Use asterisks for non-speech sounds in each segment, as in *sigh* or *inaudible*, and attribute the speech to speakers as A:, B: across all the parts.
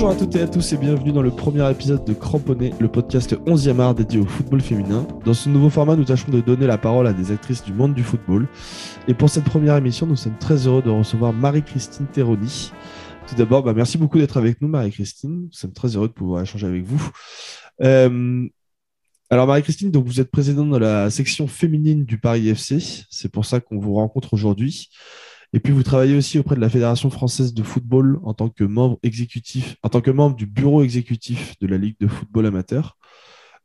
A: Bonjour à toutes et à tous et bienvenue dans le premier épisode de Cramponné, le podcast 11e art dédié au football féminin. Dans ce nouveau format, nous tâchons de donner la parole à des actrices du monde du football. Et pour cette première émission, nous sommes très heureux de recevoir Marie-Christine Terroni. Tout d'abord, bah, merci beaucoup d'être avec nous, Marie-Christine. Nous sommes très heureux de pouvoir échanger avec vous. Euh, alors, Marie-Christine, vous êtes présidente de la section féminine du Paris FC. C'est pour ça qu'on vous rencontre aujourd'hui. Et puis, vous travaillez aussi auprès de la Fédération française de football en tant que membre exécutif, en tant que membre du bureau exécutif de la Ligue de football amateur.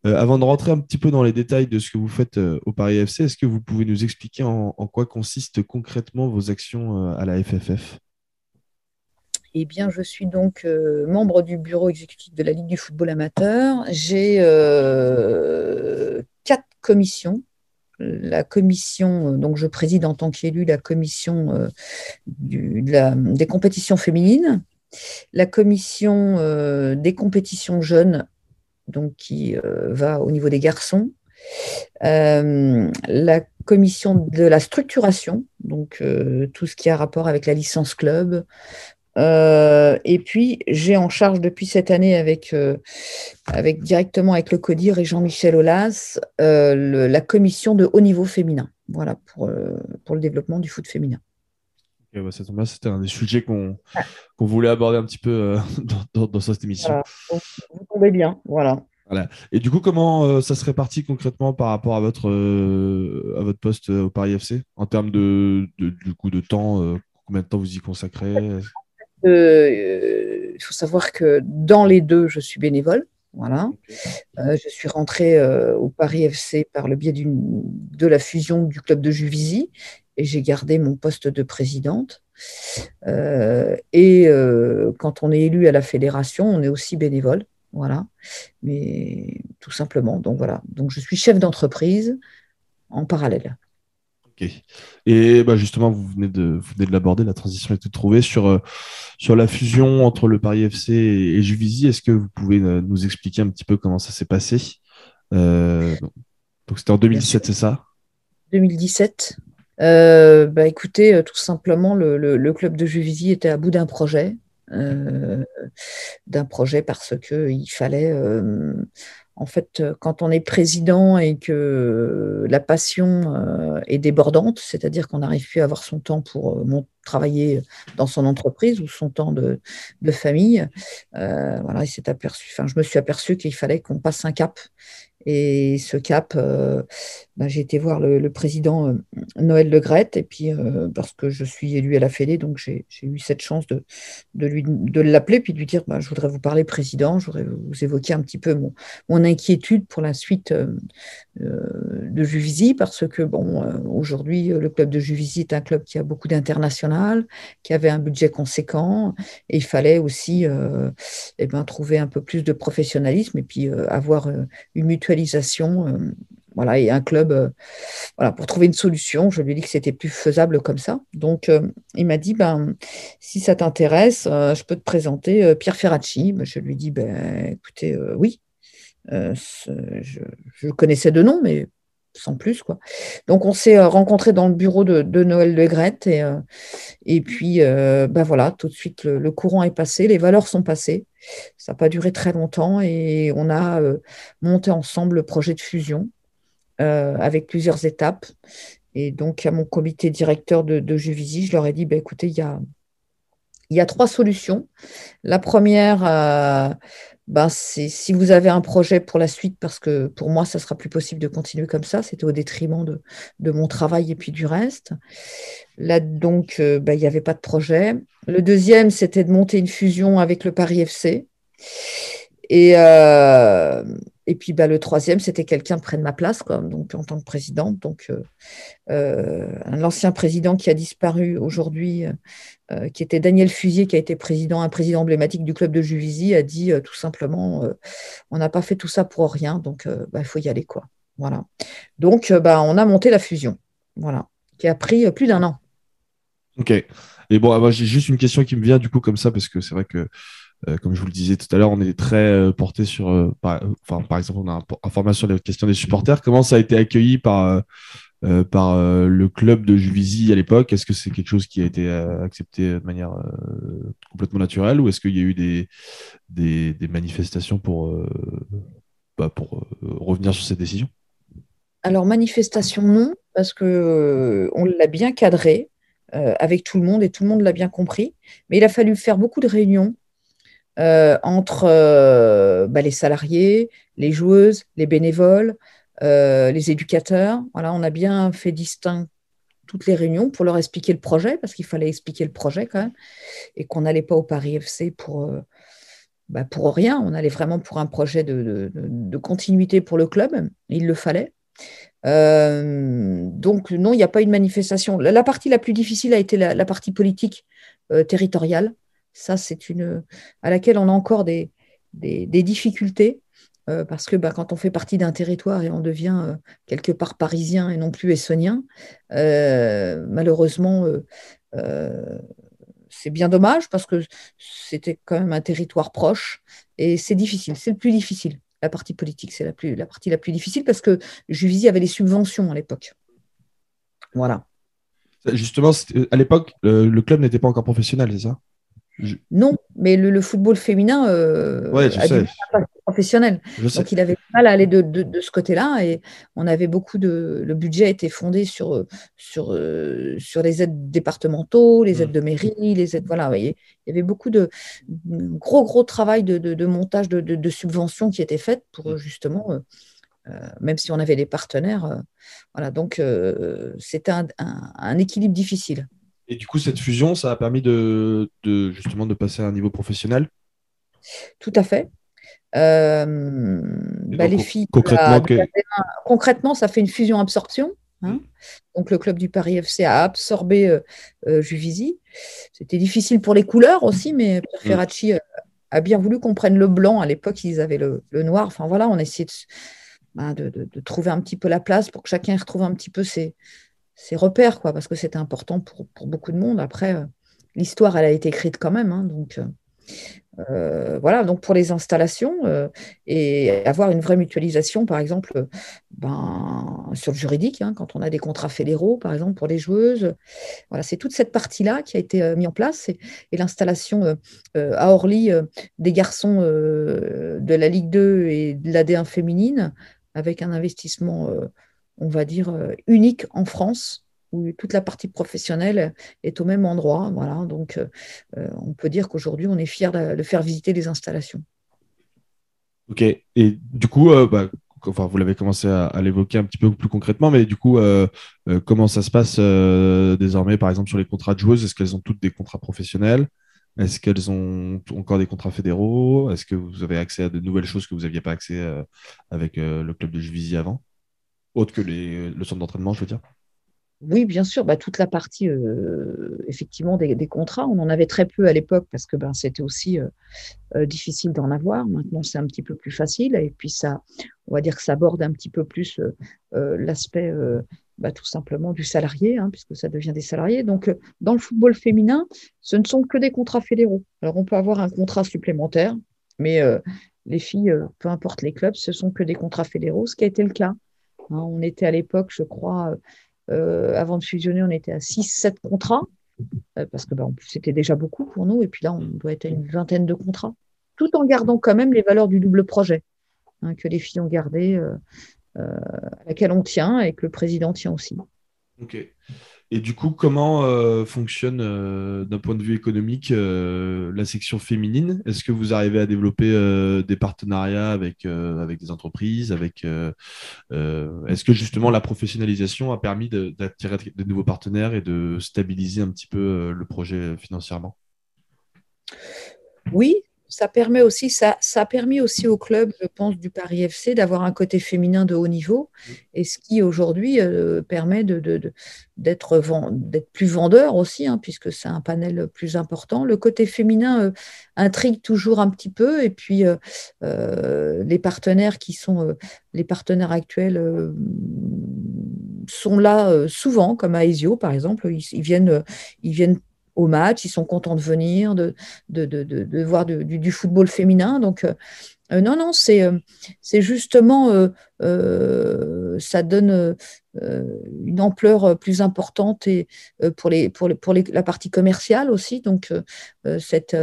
A: Euh, avant de rentrer un petit peu dans les détails de ce que vous faites euh, au Paris FC, est-ce que vous pouvez nous expliquer en, quoi consistent concrètement vos actions euh, à la FFF
B: eh bien, je suis donc membre du bureau exécutif de la Ligue du football amateur. J'ai quatre commissions la commission, euh, donc je préside en tant qu'élu la commission euh, des compétitions féminines, la commission euh, des compétitions jeunes, donc qui va au niveau des garçons, la commission de la structuration, donc tout ce qui a rapport avec la licence club, euh, et puis, j'ai en charge depuis cette année avec, euh, avec directement avec le CODIR et Jean-Michel Aulas euh, la commission de haut niveau féminin, voilà, pour, pour le développement du foot féminin.
A: Bah, c'était un des sujets qu'on voulait aborder un petit peu *laughs* dans, dans, cette émission.
B: vous tombez bien, voilà.
A: Voilà. Et du coup, comment ça se répartit concrètement par rapport à votre, à votre poste au Paris FC en termes de, de, du coup, de temps Combien de temps vous y consacrez?
B: Il faut savoir que dans les deux, je suis bénévole. Voilà. Euh, je suis rentrée euh, au Paris FC par le biais de la fusion du club de Juvisy et j'ai gardé mon poste de présidente. et quand on est élu à la fédération, on est aussi bénévole. Voilà. Mais tout simplement. Donc voilà. Donc je suis chef d'entreprise en parallèle.
A: Ok. Et bah justement, vous venez de, vous venez de l'aborder, la transition est toute trouvée sur, euh, sur la fusion entre le Paris FC et, Juvisy. Est-ce que vous pouvez euh, nous expliquer un petit peu comment ça s'est passé? Euh, Donc c'était en 2017, c'est ça?
B: 2017. bah écoutez, tout simplement, le, le, club de Juvisy était à bout d'un projet. d'un projet parce qu'il fallait en fait, euh, quand on est président et que la passion euh, est débordante, c'est-à-dire qu'on n'arrive plus à avoir son temps pour euh, travailler dans son entreprise ou son temps de, famille, voilà, il s'est aperçu. Enfin, je me suis aperçu qu'il fallait qu'on passe un cap et ce cap, euh, bah, j'ai été voir le, président euh, Noël Le Grette, et puis euh, parce que je suis élu à la Fédé, donc j'ai eu cette chance de, de, lui, de l'appeler, puis de lui dire bah, Je voudrais vous parler, président, je voudrais vous évoquer un petit peu mon, inquiétude pour la suite de Juvisy, parce que bon, aujourd'hui, le club de Juvisy est un club qui a beaucoup d'international, qui avait un budget conséquent, et il fallait aussi eh ben, trouver un peu plus de professionnalisme et puis avoir une euh, voilà, et un club, euh, voilà, pour trouver une solution. Je lui ai dit que c'était plus faisable comme ça. Donc, euh, il m'a dit, ben, si ça t'intéresse, je peux te présenter Pierre Ferracci. Ben, je lui ai dit, ben, écoutez, oui. Je, connaissais de nom, mais sans plus. Quoi. Donc, on s'est rencontrés dans le bureau de, Noël Le Grette. Et, et puis, ben voilà, tout de suite, le, courant est passé, les valeurs sont passées. Ça n'a pas duré très longtemps et on a euh, monté ensemble le projet de fusion euh, avec plusieurs étapes. Et donc, à mon comité directeur de, de Juvisy, je leur ai dit, bah, écoutez, il y a, trois solutions. La première, euh, ben, c'est si vous avez un projet pour la suite, parce que pour moi, ça sera plus possible de continuer comme ça. C'était au détriment de, de, mon travail et puis du reste. Là, donc, ben, il n'y avait pas de projet. Le deuxième, c'était de monter une fusion avec le Paris FC. Et, euh, et puis bah, le troisième, c'était quelqu'un près de ma place, donc, en tant que présidente. Donc, euh, euh, l'ancien président qui a disparu aujourd'hui, qui était Daniel Fusier, qui a été président, un président emblématique du club de Juvisy, a dit tout simplement on n'a pas fait tout ça pour rien, donc bah, il faut y aller. Quoi. Voilà. Donc, bah, on a monté la fusion, voilà, qui a pris plus d'un an.
A: Ok. Et bon, moi, j'ai juste une question qui me vient du coup comme ça, parce que c'est vrai que euh, comme je vous le disais tout à l'heure, on est très euh, porté sur, euh, par, enfin, par exemple, on a un, format sur les questions des supporters. Comment ça a été accueilli par, par le club de Juvisy à l'époque? Est-ce que c'est quelque chose qui a été accepté de manière complètement naturelle ou est-ce qu'il y a eu des, des, manifestations pour, bah, pour revenir sur cette décision?
B: Alors, manifestation, non, parce qu'on on l'a bien cadré. avec tout le monde et tout le monde l'a bien compris. Mais il a fallu faire beaucoup de réunions euh, entre euh, bah, les salariés, les joueuses, les bénévoles, euh, les éducateurs. Voilà, on a bien fait distinct toutes les réunions pour leur expliquer le projet, parce qu'il fallait expliquer le projet quand même, et qu'on n'allait pas au Paris FC pour, bah, pour rien. On allait vraiment pour un projet de, de, continuité pour le club. Il le fallait. donc non, il n'y a pas eu de manifestation. La, partie la plus difficile a été la, partie politique territoriale. Ça, c'est une à laquelle on a encore des, des, difficultés. Euh, parce que bah, quand on fait partie d'un territoire et on devient euh, quelque part parisien et non plus essonien, euh, malheureusement, c'est bien dommage parce que c'était quand même un territoire proche et c'est difficile, c'est le plus difficile. La partie politique, c'est la, la partie la plus difficile parce que Juvisy avait les subventions à l'époque. Voilà.
A: Justement, à l'époque, le club n'était pas encore professionnel, c'est ça?
B: Non, mais le, football féminin euh, a professionnel. Donc il avait du mal à aller de, ce côté-là et on avait beaucoup de. Le budget était fondé sur, sur, euh, sur les aides départementaux, les aides mm. de mairie, les aides. Voilà, il y avait beaucoup de gros, gros travail de, montage de, subventions qui étaient faites pour mm. justement. Euh, même si on avait des partenaires. voilà, donc c'était un équilibre difficile.
A: Et du coup, cette fusion, ça a permis de, justement de passer à un niveau professionnel
B: Tout à fait. Euh, bah, les filles, concrètement, concrètement, ça fait une fusion-absorption. Hein. Mm. Donc, le club du Paris FC a absorbé euh, euh, Juvisy. C'était difficile pour les couleurs aussi, mais Pierre mm. Ferracci a bien voulu qu'on prenne le blanc. À l'époque, ils avaient le, noir. Enfin, voilà, on essayait bah, de, de, trouver un petit peu la place pour que chacun retrouve un petit peu ses, ses repères, quoi, parce que c'était important pour, beaucoup de monde. Après, euh, l'histoire, elle a été écrite quand même. Hein, donc, euh, euh, voilà, donc pour les installations et avoir une vraie mutualisation, par exemple, ben, sur le juridique, hein, quand on a des contrats fédéraux, par exemple, pour les joueuses. Voilà, c'est toute cette partie-là qui a été mise en place et, l'installation à Orly des garçons de la Ligue 2 et de la D1 féminine avec un investissement on va dire, euh, unique en France, où toute la partie professionnelle est au même endroit. Voilà, donc euh, euh, on peut dire qu'aujourd'hui, on est fier de, faire visiter les installations.
A: Ok, et du coup, bah, vous l'avez commencé à, l'évoquer un petit peu plus concrètement, mais du coup, comment ça se passe désormais, par exemple, sur les contrats de joueuses? Est-ce qu'elles ont toutes des contrats professionnels? Est-ce qu'elles ont encore des contrats fédéraux? Est-ce que vous avez accès à de nouvelles choses que vous n'aviez pas accès avec le club de Juvisy avant? Autre que les, le centre d'entraînement, je veux dire
B: oui, bien sûr, bah, toute la partie euh, effectivement des, contrats, on en avait très peu à l'époque parce que ben, c'était aussi euh, euh, difficile d'en avoir. Maintenant, c'est un petit peu plus facile et puis ça, on va dire que ça aborde un petit peu plus l'aspect bah, tout simplement du salarié, hein, puisque ça devient des salariés. Donc, dans le football féminin, ce ne sont que des contrats fédéraux. Alors, on peut avoir un contrat supplémentaire, mais les filles, peu importe les clubs, ce sont que des contrats fédéraux, ce qui a été le cas Hein, on était à l'époque, je crois, euh, avant de fusionner, on était à 6-7 contrats, euh, parce que bah, c'était déjà beaucoup pour nous, et puis là, on doit être à une vingtaine de contrats, tout en gardant quand même les valeurs du double projet, hein, que les filles ont gardé, euh, à laquelle on tient et que le président tient aussi.
A: Et du coup, comment euh, fonctionne euh, d'un point de vue économique euh, la section féminine? Est-ce que vous arrivez à développer des partenariats avec, avec des entreprises avec, Est-ce que justement la professionnalisation a permis d'attirer de, nouveaux partenaires et de stabiliser un petit peu le projet financièrement?
B: Oui, ça permet aussi, ça, ça a permis aussi au club, je pense, du Paris FC d'avoir un côté féminin de haut niveau, et ce qui aujourd'hui euh, permet de, d'être, plus vendeur aussi, hein, puisque c'est un panel plus important. Le côté féminin euh, intrigue toujours un petit peu, et puis euh, les partenaires qui sont les partenaires actuels sont là souvent, comme Aesio par exemple, ils, viennent, ils viennent match, ils sont contents de venir, de voir du, football féminin. Donc, euh, euh, non, non, c'est euh, justement, ça donne une ampleur plus importante et pour, les, pour, les, pour la partie commerciale aussi. Donc, cette,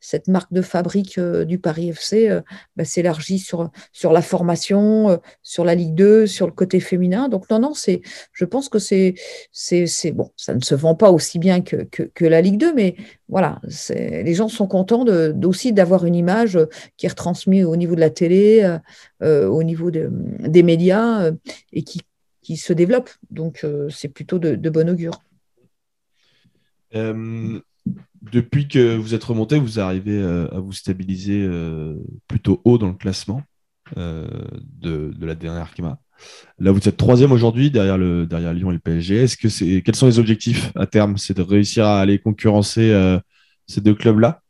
B: cette marque de fabrique du Paris FC bah, s'élargit sur, sur la formation, sur la Ligue 2, sur le côté féminin. Donc, non, non, c'est, je pense que c'est, c'est, bon, ça ne se vend pas aussi bien que, que, la Ligue 2, mais voilà, les gens sont contents de, aussi d'avoir une image qui est retransmise au niveau de la télé, euh, euh, au niveau des médias euh, et qui, qui, se développe. Donc, c'est plutôt de, de, bon augure.
A: depuis que vous êtes remonté, vous arrivez à vous stabiliser plutôt haut dans le classement de, de, la dernière Arkema. Là, vous êtes troisième aujourd'hui derrière, le, derrière Lyon et le PSG. Est-ce que c'est, quels sont les objectifs à terme? C'est de réussir à aller concurrencer euh, ces deux clubs-là?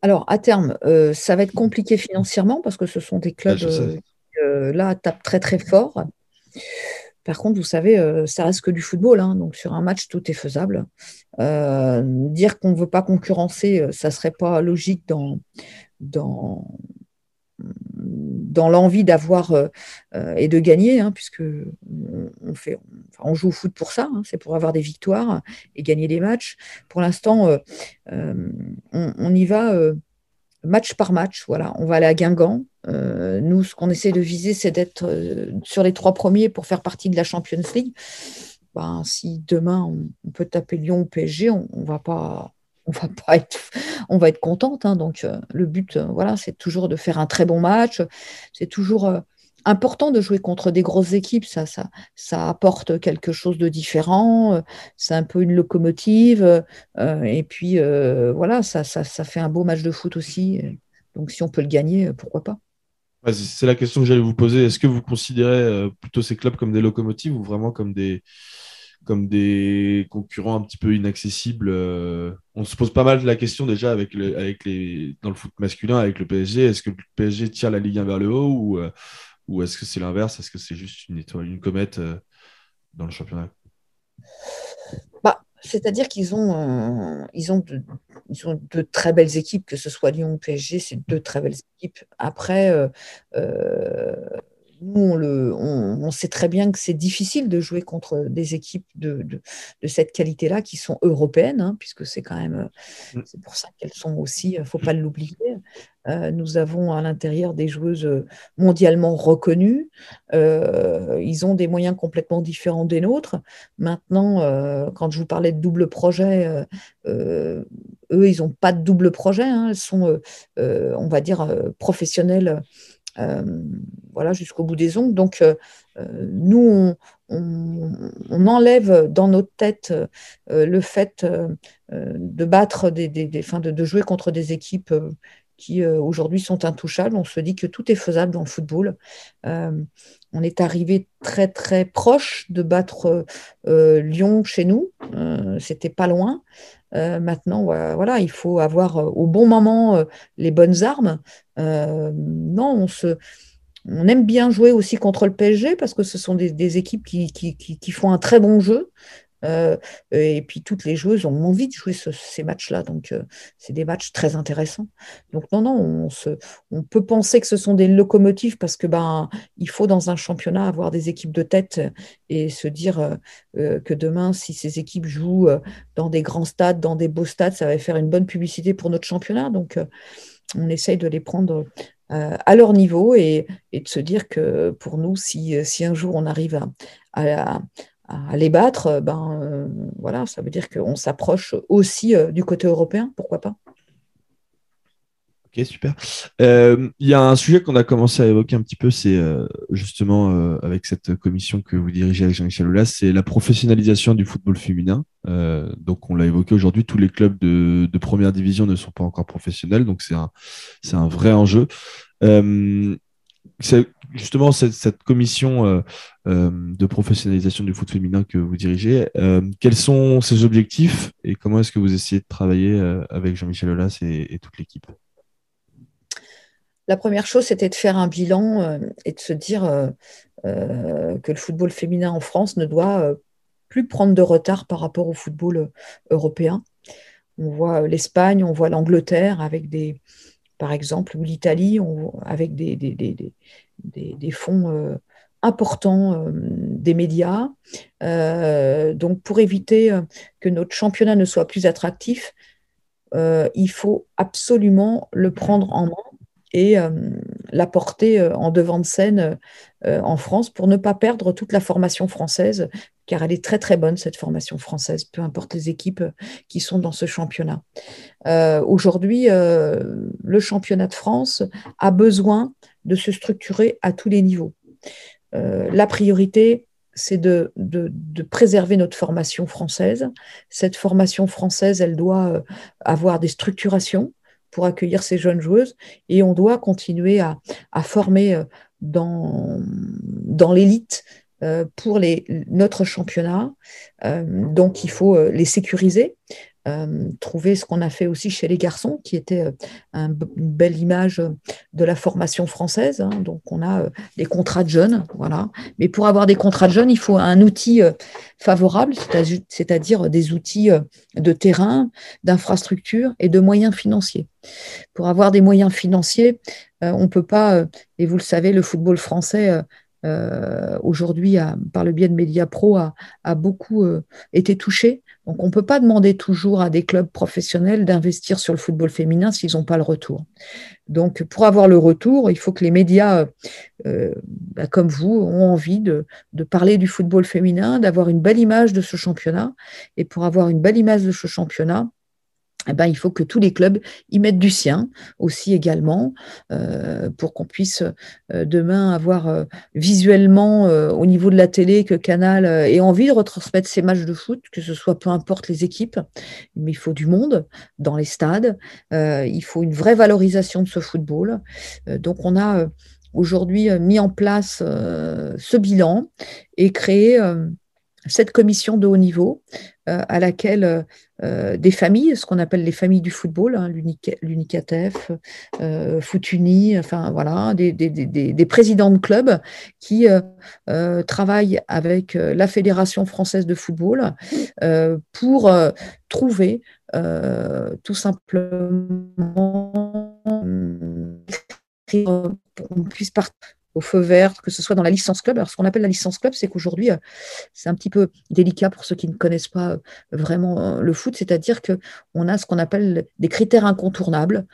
B: Alors, à terme, euh, ça va être compliqué financièrement parce que ce sont des clubs euh, là, tapent très très fort. Par contre, vous savez, ça reste que du football. Hein, donc, sur un match, tout est faisable. dire qu'on ne veut pas concurrencer, ça ne serait pas logique dans, l'envie d'avoir euh, euh, et de gagner, hein, puisque on, joue au foot pour ça, hein, c'est pour avoir des victoires et gagner des matchs. Pour l'instant, euh, on, y va match par match. Voilà, on va aller à Guingamp. Nous, ce qu'on essaie de viser, c'est d'être sur les trois premiers pour faire partie de la Champions League. Ben, si demain on, peut taper Lyon ou PSG, on, ne va pas on va pas être, *laughs* on va être contente. Hein. donc euh, le but, euh, voilà, c'est toujours de faire un très bon match. C'est toujours euh, important de jouer contre des grosses équipes. Ça, ça, ça apporte quelque chose de différent. c'est un peu une locomotive. et puis voilà, ça, ça, ça, fait un beau match de foot aussi. Donc si on peut le gagner, pourquoi pas.
A: C'est la question que j'allais vous poser. Est-ce que vous considérez plutôt ces clubs comme des locomotives ou vraiment comme des concurrents un petit peu inaccessibles. Euh, on se pose pas mal la question déjà dans le foot masculin avec le PSG. Est-ce que le PSG tire la Ligue 1 vers le haut ou, euh, ou est-ce que c'est l'inverse? Est-ce que c'est juste une étoile, une comète euh, dans le championnat?
B: C'est-à-dire qu'ils ont, ils ont, de, ont de très belles équipes, que ce soit Lyon ou PSG, c'est deux très belles équipes. Après, nous, on, le, on, sait très bien que c'est difficile de jouer contre des équipes de, de, cette qualité-là qui sont européennes, hein, puisque c'est quand même, mm. c'est pour ça qu'elles sont aussi, il ne faut pas l'oublier. Euh, nous avons à l'intérieur des joueuses mondialement reconnues. Euh, ils ont des moyens complètement différents des nôtres. Maintenant, euh, quand je vous parlais de double projet, eux, ils n'ont pas de double projet. Hein. elles sont, on va dire, professionnelles euh, voilà, jusqu'au bout des ongles. Donc, euh, euh, nous, on, enlève dans notre tête le fait de battre des, des, de, jouer contre des équipes qui aujourd'hui sont intouchables. On se dit que tout est faisable dans le football. on est arrivé très très proche de battre Lyon chez nous. C'était pas loin. Maintenant, voilà, il faut avoir au bon moment les bonnes armes. non, on se, on aime bien jouer aussi contre le PSG parce que ce sont des, équipes qui, qui, font un très bon jeu. Euh, et puis toutes les joueuses ont envie de jouer ces matchs-là. Donc euh, c'est des matchs très intéressants. Donc non, non, on, peut penser que ce sont des locomotives parce que ben il faut dans un championnat avoir des équipes de tête et se dire euh, que demain, si ces équipes jouent dans des grands stades, dans des beaux stades, ça va faire une bonne publicité pour notre championnat. Donc on essaye de les prendre euh, à leur niveau et, de se dire que pour nous, si, si un jour on arrive à, les battre, ben euh, voilà, ça veut dire qu'on s'approche aussi euh, du côté européen, pourquoi pas.
A: Ok, super. Il y a un sujet qu'on a commencé à évoquer un petit peu, c'est justement avec cette commission que vous dirigez avec Jean-Michel Aulas, c'est la professionnalisation du football féminin. donc on l'a évoqué aujourd'hui, tous les clubs de, de, première division ne sont pas encore professionnels, donc c'est un, un vrai enjeu. Justement, cette, commission de professionnalisation du foot féminin que vous dirigez, quels sont ses objectifs et comment est-ce que vous essayez de travailler avec Jean-Michel Aulas et, toute l'équipe?
B: La première chose, c'était de faire un bilan euh, et de se dire euh, euh, que le football féminin en France ne doit plus prendre de retard par rapport au football européen. On voit l'Espagne, on voit l'Angleterre avec des, par exemple, ou l'Italie avec des, fonds important des médias. donc, pour éviter que notre championnat ne soit plus attractif, il faut absolument le prendre en main et l'apporter en devant de scène en France pour ne pas perdre toute la formation française, car elle est très très bonne, cette formation française, peu importe les équipes qui sont dans ce championnat. Aujourd'hui, le championnat de France a besoin de se structurer à tous les niveaux. la priorité, c'est de, de, préserver notre formation française. Cette formation française, elle doit avoir des structurations pour accueillir ces jeunes joueuses et on doit continuer à, former euh, dans, dans l'élite euh, pour les, notre championnat. Euh, donc il faut les sécuriser. Euh, trouver ce qu'on a fait aussi chez les garçons, qui était euh, une belle image de la formation française. Hein. Donc, on a euh, des contrats de jeunes, voilà. Mais pour avoir des contrats de jeunes, il faut un outil favorable, c'est-à-dire des outils de terrain, d'infrastructure et de moyens financiers. Pour avoir des moyens financiers, on ne peut pas, et vous le savez, le football français aujourd'hui, par le biais de Media Pro, a, a beaucoup été touché donc on ne peut pas demander toujours à des clubs professionnels d'investir sur le football féminin s'ils n'ont pas le retour. Donc pour avoir le retour, il faut que les médias euh, bah, comme vous ont envie de, de, parler du football féminin, d'avoir une belle image de ce championnat. Et pour avoir une belle image de ce championnat, eh ben, il faut que tous les clubs y mettent du sien aussi également euh, pour qu'on puisse euh, demain avoir euh, visuellement au niveau de la télé que Canal ait envie de retransmettre ces matchs de foot, que ce soit peu importe les équipes, mais il faut du monde dans les stades, il faut une vraie valorisation de ce football. donc on a aujourd'hui mis en place ce bilan et créé cette commission de haut niveau à laquelle euh, euh, des familles, ce qu'on appelle les familles du football, hein, l'UNICATEF, Footuni, enfin voilà, des, présidents de clubs qui travaillent avec la Fédération française de football pour trouver tout simplement qu'on puisse partir au feu vert, que ce soit dans la licence club. Alors, ce qu'on appelle la licence club, c'est qu'aujourd'hui, euh, c'est un petit peu délicat pour ceux qui ne connaissent pas euh, vraiment euh, le foot, c'est-à-dire qu'on a ce qu'on appelle des critères incontournables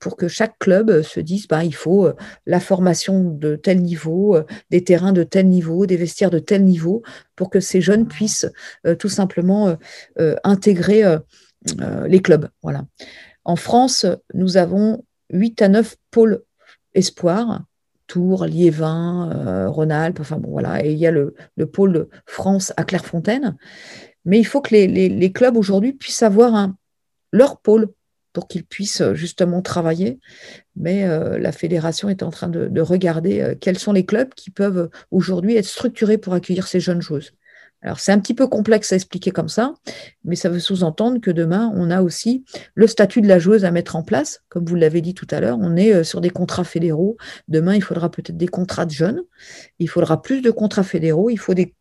B: pour que chaque club se dise bah, il faut la formation de tel niveau, des terrains de tel niveau, des vestiaires de tel niveau, pour que ces jeunes puissent tout simplement intégrer les clubs. Voilà. En France, nous avons 8 à 9 pôles espoirs Tours, Liévin, euh, Rhône-Alpes, enfin bon voilà, et il y a le, pôle France à Clairefontaine. Mais il faut que les, clubs aujourd'hui puissent avoir un, leur pôle pour qu'ils puissent euh, justement travailler. Mais euh, la fédération est en train de regarder quels sont les clubs qui peuvent aujourd'hui être structurés pour accueillir ces jeunes joueuses. Alors, c'est un petit peu complexe à expliquer comme ça, mais ça veut sous-entendre que demain, on a aussi le statut de la joueuse à mettre en place. Comme vous l'avez dit tout à l'heure, on est euh, sur des contrats fédéraux. Demain, il faudra peut-être des contrats de jeunes. Il faudra plus de contrats fédéraux. Il faut des,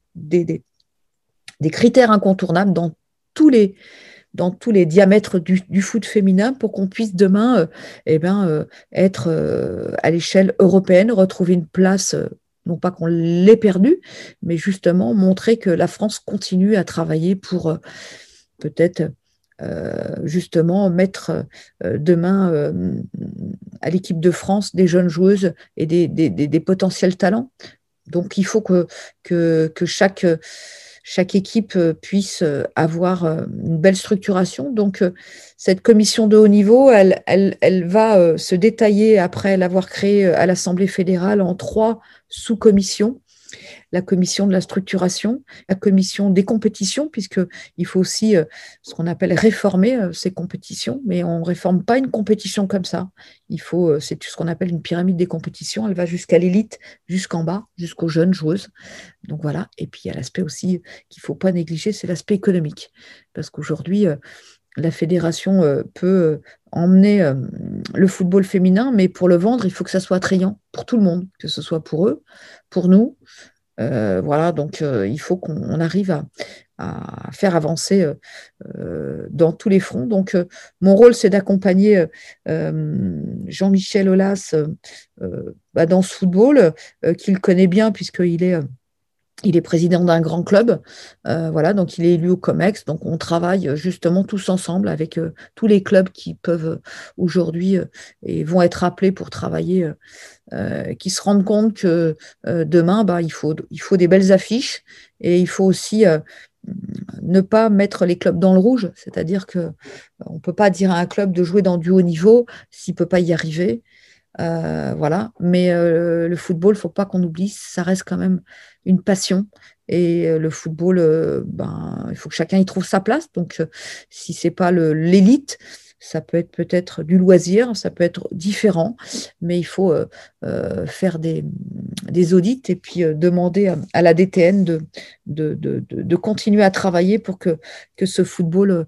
B: critères incontournables dans tous les, dans tous les diamètres du, foot féminin pour qu'on puisse demain euh, eh ben, euh, être à l'échelle européenne, retrouver une place non pas qu'on l'ait perdu, mais justement montrer que la France continue à travailler pour euh, peut-être euh, justement mettre euh, demain à l'équipe de France des jeunes joueuses et des, potentiels talents. Donc il faut que, que, chaque, chaque équipe puisse avoir une belle structuration. Donc cette commission de haut niveau, elle, elle, elle va se détailler après l'avoir créée à l'Assemblée fédérale en trois sous-commission, la commission de la structuration, la commission des compétitions, puisqu'il faut aussi euh, ce qu'on appelle réformer euh, ces compétitions, mais on ne réforme pas une compétition comme ça. Il faut, euh, c'est ce qu'on appelle une pyramide des compétitions, elle va jusqu'à l'élite, jusqu'en bas, jusqu'aux jeunes joueuses. Donc voilà, et puis il y a l'aspect aussi qu'il ne faut pas négliger, c'est l'aspect économique, parce qu'aujourd'hui, la fédération peut emmener euh, le football féminin, mais pour le vendre, il faut que ça soit attrayant pour tout le monde, que ce soit pour eux, pour nous. voilà, donc il faut qu'on arrive à, faire avancer dans tous les fronts. Donc, mon rôle, c'est d'accompagner Jean-Michel Aulas bah, dans ce football, qu'il connaît bien puisqu'il est il est président d'un grand club, euh, voilà, donc il est élu au COMEX. Donc on travaille euh, justement tous ensemble avec euh, tous les clubs qui peuvent aujourd'hui et vont être appelés pour travailler, qui se rendent compte que demain, bah, il, faut, il faut des belles affiches et il faut aussi ne pas mettre les clubs dans le rouge, c'est-à-dire que on ne peut pas dire à un club de jouer dans du haut niveau s'il ne peut pas y arriver. Voilà, mais le football, il ne faut pas qu'on oublie, ça reste quand même une passion. Et euh, le football, euh, ben, il faut que chacun y trouve sa place. Donc, euh, si c'est pas l'élite, ça peut être peut-être du loisir, ça peut être différent, mais il faut faire des, audits et puis demander à, la DTN de, continuer à travailler pour que ce football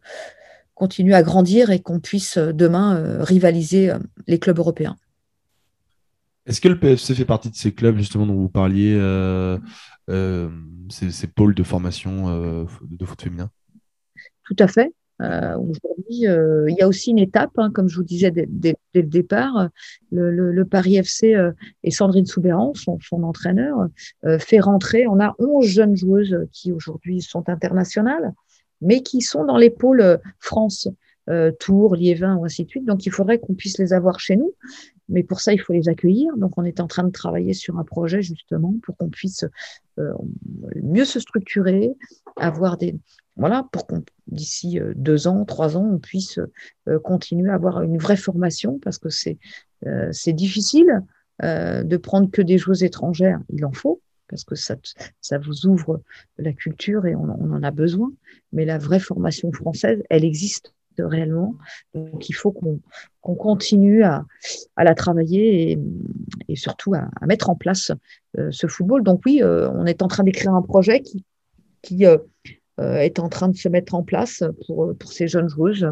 B: continue à grandir et qu'on puisse demain rivaliser les clubs européens.
A: Est-ce que le PFC fait partie de ces clubs justement dont vous parliez, euh, euh, ces, pôles de formation euh, de foot féminin?
B: Tout à fait. Aujourd'hui, il y a aussi une étape, hein, comme je vous disais dès, le départ, le, Paris FC et Sandrine Soubéran, son, son entraîneur, fait rentrer, on a 11 jeunes joueuses qui aujourd'hui sont internationales, mais qui sont dans les pôles France. Tours, Liévin ou ainsi de suite. Donc, il faudrait qu'on puisse les avoir chez nous. Mais pour ça, il faut les accueillir. Donc, on est en train de travailler sur un projet justement pour qu'on puisse euh, mieux se structurer, avoir des voilà, pour qu'on d'ici euh, deux ans, trois ans, on puisse euh, continuer à avoir une vraie formation parce que c'est c'est difficile de prendre que des joueuses étrangères. Il en faut parce que ça, ça vous ouvre la culture et on en a besoin. Mais la vraie formation française, elle existe réellement. Donc il faut qu'on continue à, la travailler et, surtout à, mettre en place euh, ce football. Donc oui, euh, on est en train d'écrire un projet qui, euh, est en train de se mettre en place pour, ces jeunes joueuses.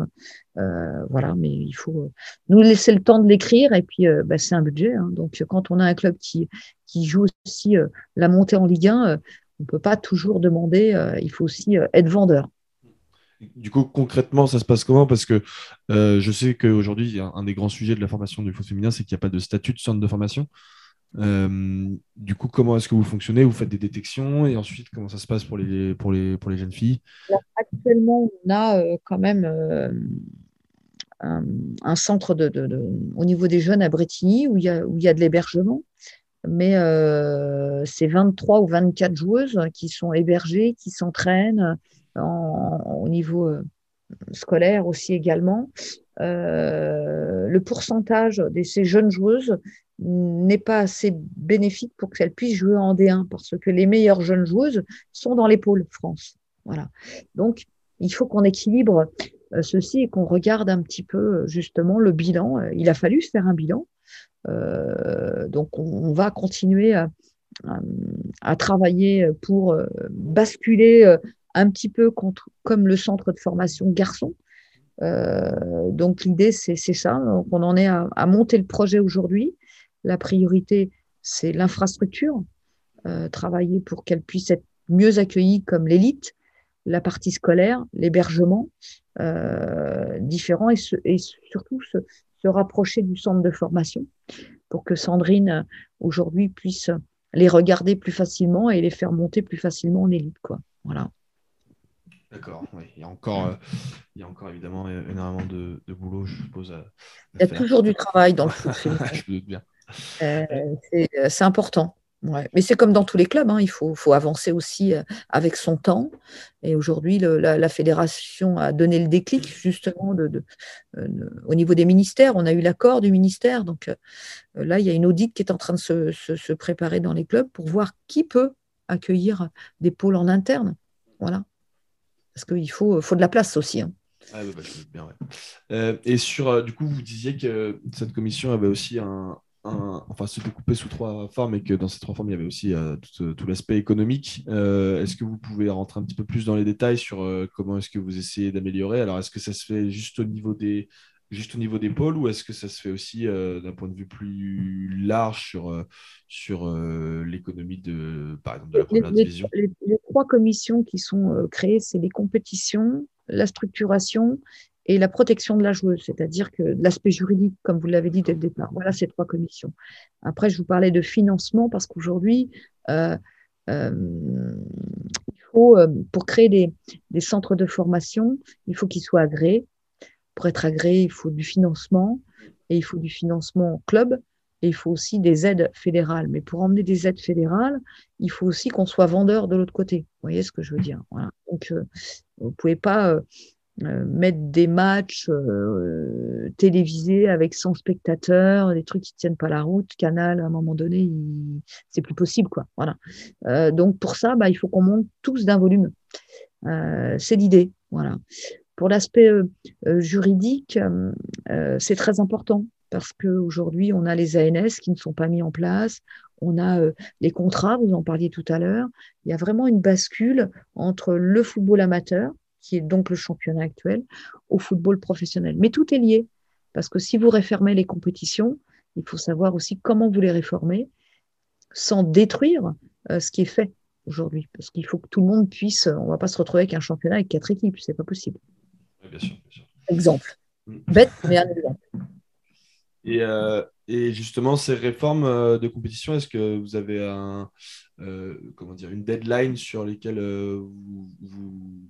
B: voilà, mais il faut nous laisser le temps de l'écrire et puis bah, c'est un budget. Hein. donc quand on a un club qui joue aussi la montée en Ligue 1, on ne peut pas toujours demander, il faut aussi être vendeur.
A: Du coup, concrètement, ça se passe comment? Parce que euh, je sais qu'aujourd'hui, un des grands sujets de la formation du foot féminin, c'est qu'il n'y a pas de statut de centre de formation. Euh, du coup, comment est-ce que vous fonctionnez? Vous faites des détections et ensuite, comment ça se passe pour les, jeunes filles?
B: Actuellement, on a euh, quand même un, centre de, au niveau des jeunes à Bretigny où il y a, où il y a de l'hébergement. Mais c'est 23 ou 24 joueuses qui sont hébergées, qui s'entraînent, au niveau euh, scolaire aussi également. Euh, le pourcentage de ces jeunes joueuses n'est pas assez bénéfique pour qu'elles puissent jouer en D1 parce que les meilleures jeunes joueuses sont dans les pôles France. Voilà. Donc, il faut qu'on équilibre euh, ceci et qu'on regarde un petit peu justement le bilan. Il a fallu faire un bilan. donc, on, va continuer à, à travailler pour basculer un petit peu contre, comme le centre de formation garçon. Euh, donc l'idée, c'est ça. on en est à, monter le projet aujourd'hui. La priorité, c'est l'infrastructure, euh, travailler pour qu'elle puisse être mieux accueillie comme l'élite, la partie scolaire, l'hébergement euh, différent et, et surtout se, se, rapprocher du centre de formation pour que Sandrine aujourd'hui puisse les regarder plus facilement et les faire monter plus facilement en élite. Quoi. Voilà.
A: D'accord, oui. il, y a encore, euh, il y a encore évidemment énormément de, boulot, je suppose.
B: il y a toujours du travail dans le foot *laughs* je me doute bien. Euh, euh, c'est important. Ouais. Mais c'est comme dans tous les clubs, hein. il faut, faut, avancer aussi avec son temps. Et aujourd'hui, la, fédération a donné le déclic justement de, au niveau des ministères. On a eu l'accord du ministère. Donc là, il y a une audite qui est en train de se, se préparer dans les clubs pour voir qui peut accueillir des pôles en interne. Voilà parce qu'il faut, faut de la place aussi. Hein.
A: Ah, bah, euh, et sur, euh, du coup, vous disiez que cette commission avait aussi un, enfin, se découpait sous trois formes et que dans ces trois formes, il y avait aussi euh, tout, l'aspect économique. est-ce que vous pouvez rentrer un petit peu plus dans les détails sur comment est-ce que vous essayez d'améliorer? Alors, est-ce que ça se fait juste au niveau des, juste au niveau des pôles ou est-ce que ça se fait aussi d'un point de vue plus large sur, sur l'économie de, par exemple, de la première division?
B: les, trois commissions qui sont créées, c'est les compétitions, la structuration et la protection de la joueuse, c'est-à-dire que l'aspect juridique, comme vous l'avez dit dès le départ. Voilà ces trois commissions. Après, je vous parlais de financement parce qu'aujourd'hui, euh, euh, il faut, euh, pour créer des, des, centres de formation, il faut qu'ils soient agréés. Pour être agréés, il faut du financement et il faut du financement club et il faut aussi des aides fédérales. Mais pour emmener des aides fédérales, il faut aussi qu'on soit vendeur de l'autre côté. Vous voyez ce que je veux dire? Donc, vous ne pouvez pas euh, mettre des matchs euh, télévisés avec 100 spectateurs, des trucs qui tiennent pas la route. Canal, à un moment donné, c'est plus possible, quoi. Voilà. Euh, donc pour ça, bah, il faut qu'on monte tous d'un volume. c'est l'idée, voilà. Pour l'aspect juridique, c'est très important parce qu'aujourd'hui, on a les ANS qui ne sont pas mis en place, on a les contrats, vous en parliez tout à l'heure. Il y a vraiment une bascule entre le football amateur, qui est donc le championnat actuel, au football professionnel. Mais tout est lié, parce que si vous réformez les compétitions, il faut savoir aussi comment vous les réformer sans détruire euh, ce qui est fait aujourd'hui. Parce qu'il faut que tout le monde puisse, on ne va pas se retrouver avec un championnat avec quatre équipes, c'est pas possible.
A: Bien sûr, bien sûr.
B: Exemple. Mm. Bête, mais un exemple. *laughs*
A: Et, euh, et, justement, ces réformes euh, de compétition, est-ce que vous avez un, comment dire, une deadline sur lesquelles vous, vous,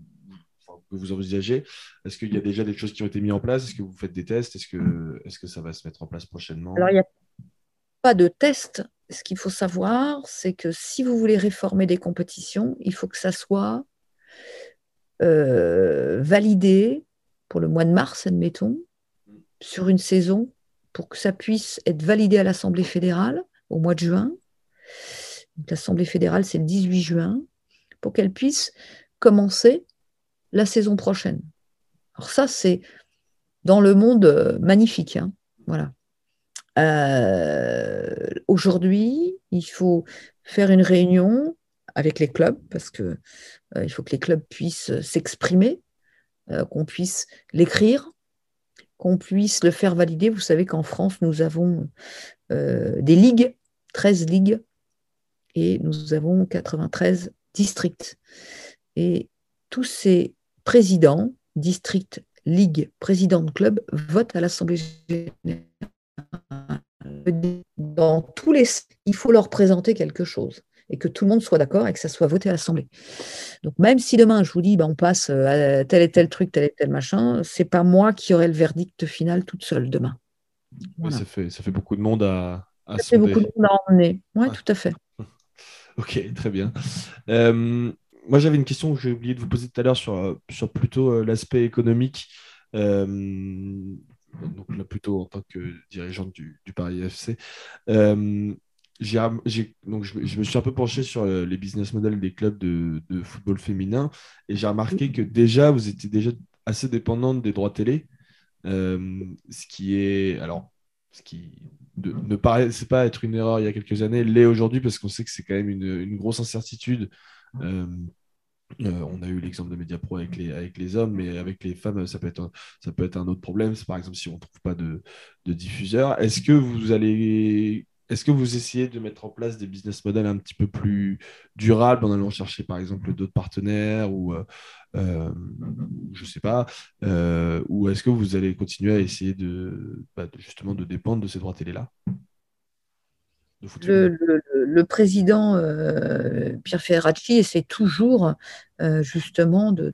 A: que vous envisagez Est-ce qu'il y a déjà des choses qui ont été mises en place? Est-ce que vous faites des tests? Est-ce que, est que ça va se mettre en place prochainement?
B: Alors, il n'y a pas de test. Ce qu'il faut savoir, c'est que si vous voulez réformer des compétitions, il faut que ça soit euh, validé pour le mois de mars, admettons, sur une saison, pour que ça puisse être validé à l'Assemblée fédérale au mois de juin. L'Assemblée fédérale, c'est le 18 juin, pour qu'elle puisse commencer la saison prochaine. Alors ça, c'est dans le monde euh, magnifique. Hein. Voilà. Euh, aujourd'hui, il faut faire une réunion avec les clubs parce que euh, il faut que les clubs puissent s'exprimer, qu'on puisse l'écrire, qu'on puisse le faire valider. Vous savez qu'en France, nous avons des ligues, 13 ligues, et nous avons 93 districts. Et tous ces président, district, ligue, président de club, vote à l'Assemblée générale. Dans tous les, il faut leur présenter quelque chose et que tout le monde soit d'accord et que ça soit voté à l'Assemblée. Donc même si demain je vous dis, ben, on passe à tel et tel truc, tel et tel machin, c'est pas moi qui aurai le verdict final toute seule demain.
A: ça, fait, ça fait beaucoup de monde à,
B: à Ça fait beaucoup de monde à emmener. Oui, tout à fait. *laughs*
A: ok, très bien. Euh, moi, j'avais une question que j'ai oublié de vous poser tout à l'heure sur, euh, sur plutôt euh, l'aspect économique. Euh, donc là, plutôt en tant que dirigeante du, Paris FC. Donc je, me suis un peu penché sur les business models des clubs de, football féminin et j'ai remarqué que déjà, vous étiez déjà assez dépendante des droits télé. ce qui est. Alors, ce qui ne paraissait pas être une erreur il y a quelques années, l'est aujourd'hui parce qu'on sait que c'est quand même une, une grosse incertitude euh, euh, on a eu l'exemple de Mediapro avec les, avec les hommes, mais avec les femmes, ça peut être un, ça peut être un autre problème. C'est par exemple si on ne trouve pas de, de diffuseur. Est-ce que vous allez. Est-ce que vous essayez de mettre en place des business models un petit peu plus durables en allant chercher par exemple d'autres partenaires ou euh, je sais pas ou est-ce que vous allez continuer à essayer de, bah, de justement de dépendre de ces droits télé là
B: le, président euh, Pierre Ferracci essaie toujours euh, justement de,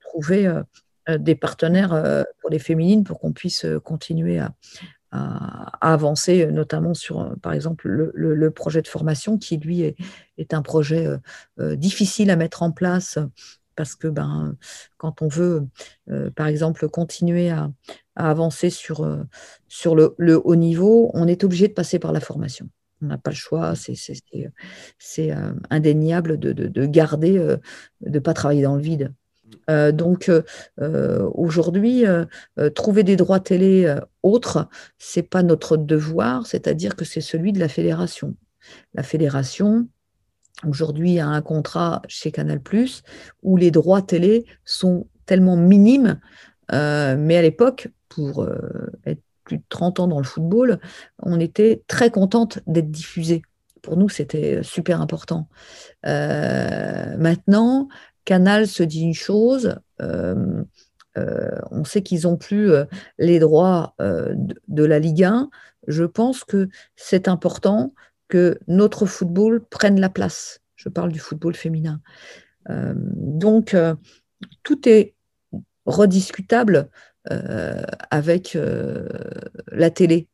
B: trouver euh, des partenaires pour les féminines pour qu'on puisse continuer à, avancer, notamment sur, par exemple, le, projet de formation qui, lui, est un projet difficile à mettre en place parce que ben, quand on veut, euh, par exemple, continuer à, avancer sur, euh, sur le, haut niveau, on est obligé de passer par la formation. On n'a pas le choix, c'est euh, indéniable de, garder, de ne pas travailler dans le vide. Donc aujourd'hui, trouver des droits télé autres, c'est pas notre devoir, c'est-à-dire que c'est celui de la fédération. La fédération, aujourd'hui a un contrat chez Canal où les droits télé sont tellement minimes, euh, mais à l'époque, pour être plus de 30 ans dans le football, on était très contente d'être diffusée. Pour nous, c'était super important. maintenant, Canal se dit une chose, on sait qu'ils n'ont plus les droits de, la Ligue 1. Je pense que c'est important que notre football prenne la place. Je parle du football féminin. donc, tout est rediscutable euh, avec euh, la télé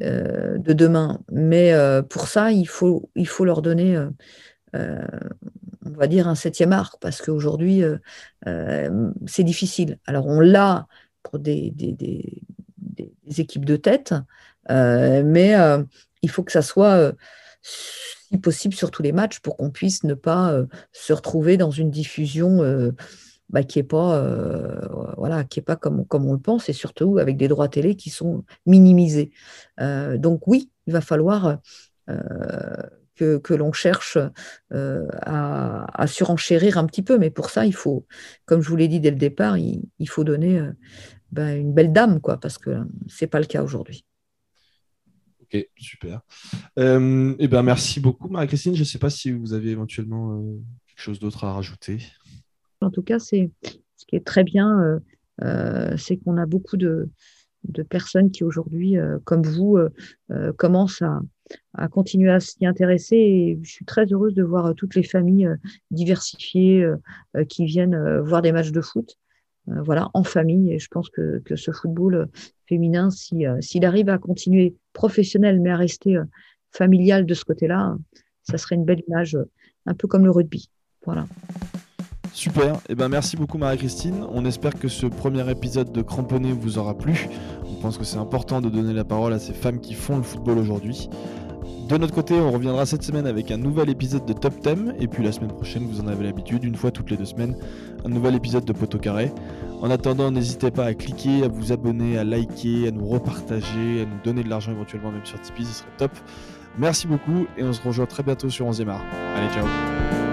B: euh, de demain. Mais pour ça, il faut leur donner, on va dire, un septième art, parce qu'aujourd'hui, c'est difficile. Alors, on l'a pour des, équipes de tête, mais il faut que ça soit si possible sur tous les matchs pour qu'on puisse ne pas se retrouver dans une diffusion bah, qui n'est pas, euh, voilà, qui est pas comme, on le pense, et surtout avec des droits télé qui sont minimisés. Euh, donc oui, il va falloir euh, que, que l'on cherche à, à, surenchérir un petit peu, mais pour ça, il faut, comme je vous l'ai dit dès le départ, il, il faut donner bah, une belle dame, quoi, parce que ce n'est pas le cas aujourd'hui.
A: Ok, super. Euh, eh ben, merci beaucoup, Marie-Christine. Je ne sais pas si vous avez éventuellement quelque chose d'autre à rajouter.
B: En tout cas, c'est ce qui est très bien, euh, euh, c'est qu'on a beaucoup de, personnes qui aujourd'hui, euh, comme vous, commencent à, continuer à s'y intéresser. Et je suis très heureuse de voir toutes les familles diversifiées qui viennent voir des matchs de foot. voilà, en famille. Et je pense que, ce football féminin, s'il arrive à continuer professionnel, mais à rester familial de ce côté-là, ça serait une belle image, un peu comme le rugby. Voilà.
A: Super, et eh ben merci beaucoup Marie-Christine. On espère que ce premier épisode de Cramponné vous aura plu. On pense que c'est important de donner la parole à ces femmes qui font le football aujourd'hui. De notre côté, on reviendra cette semaine avec un nouvel épisode de Top Thème, et puis la semaine prochaine, vous en avez l'habitude, une fois toutes les deux semaines, un nouvel épisode de Poteau Carré. En attendant, n'hésitez pas à cliquer, à vous abonner, à liker, à nous repartager, à nous donner de l'argent éventuellement même sur Tipeee, ce serait top. Merci beaucoup, et on se rejoint très bientôt sur 11e art. Allez, ciao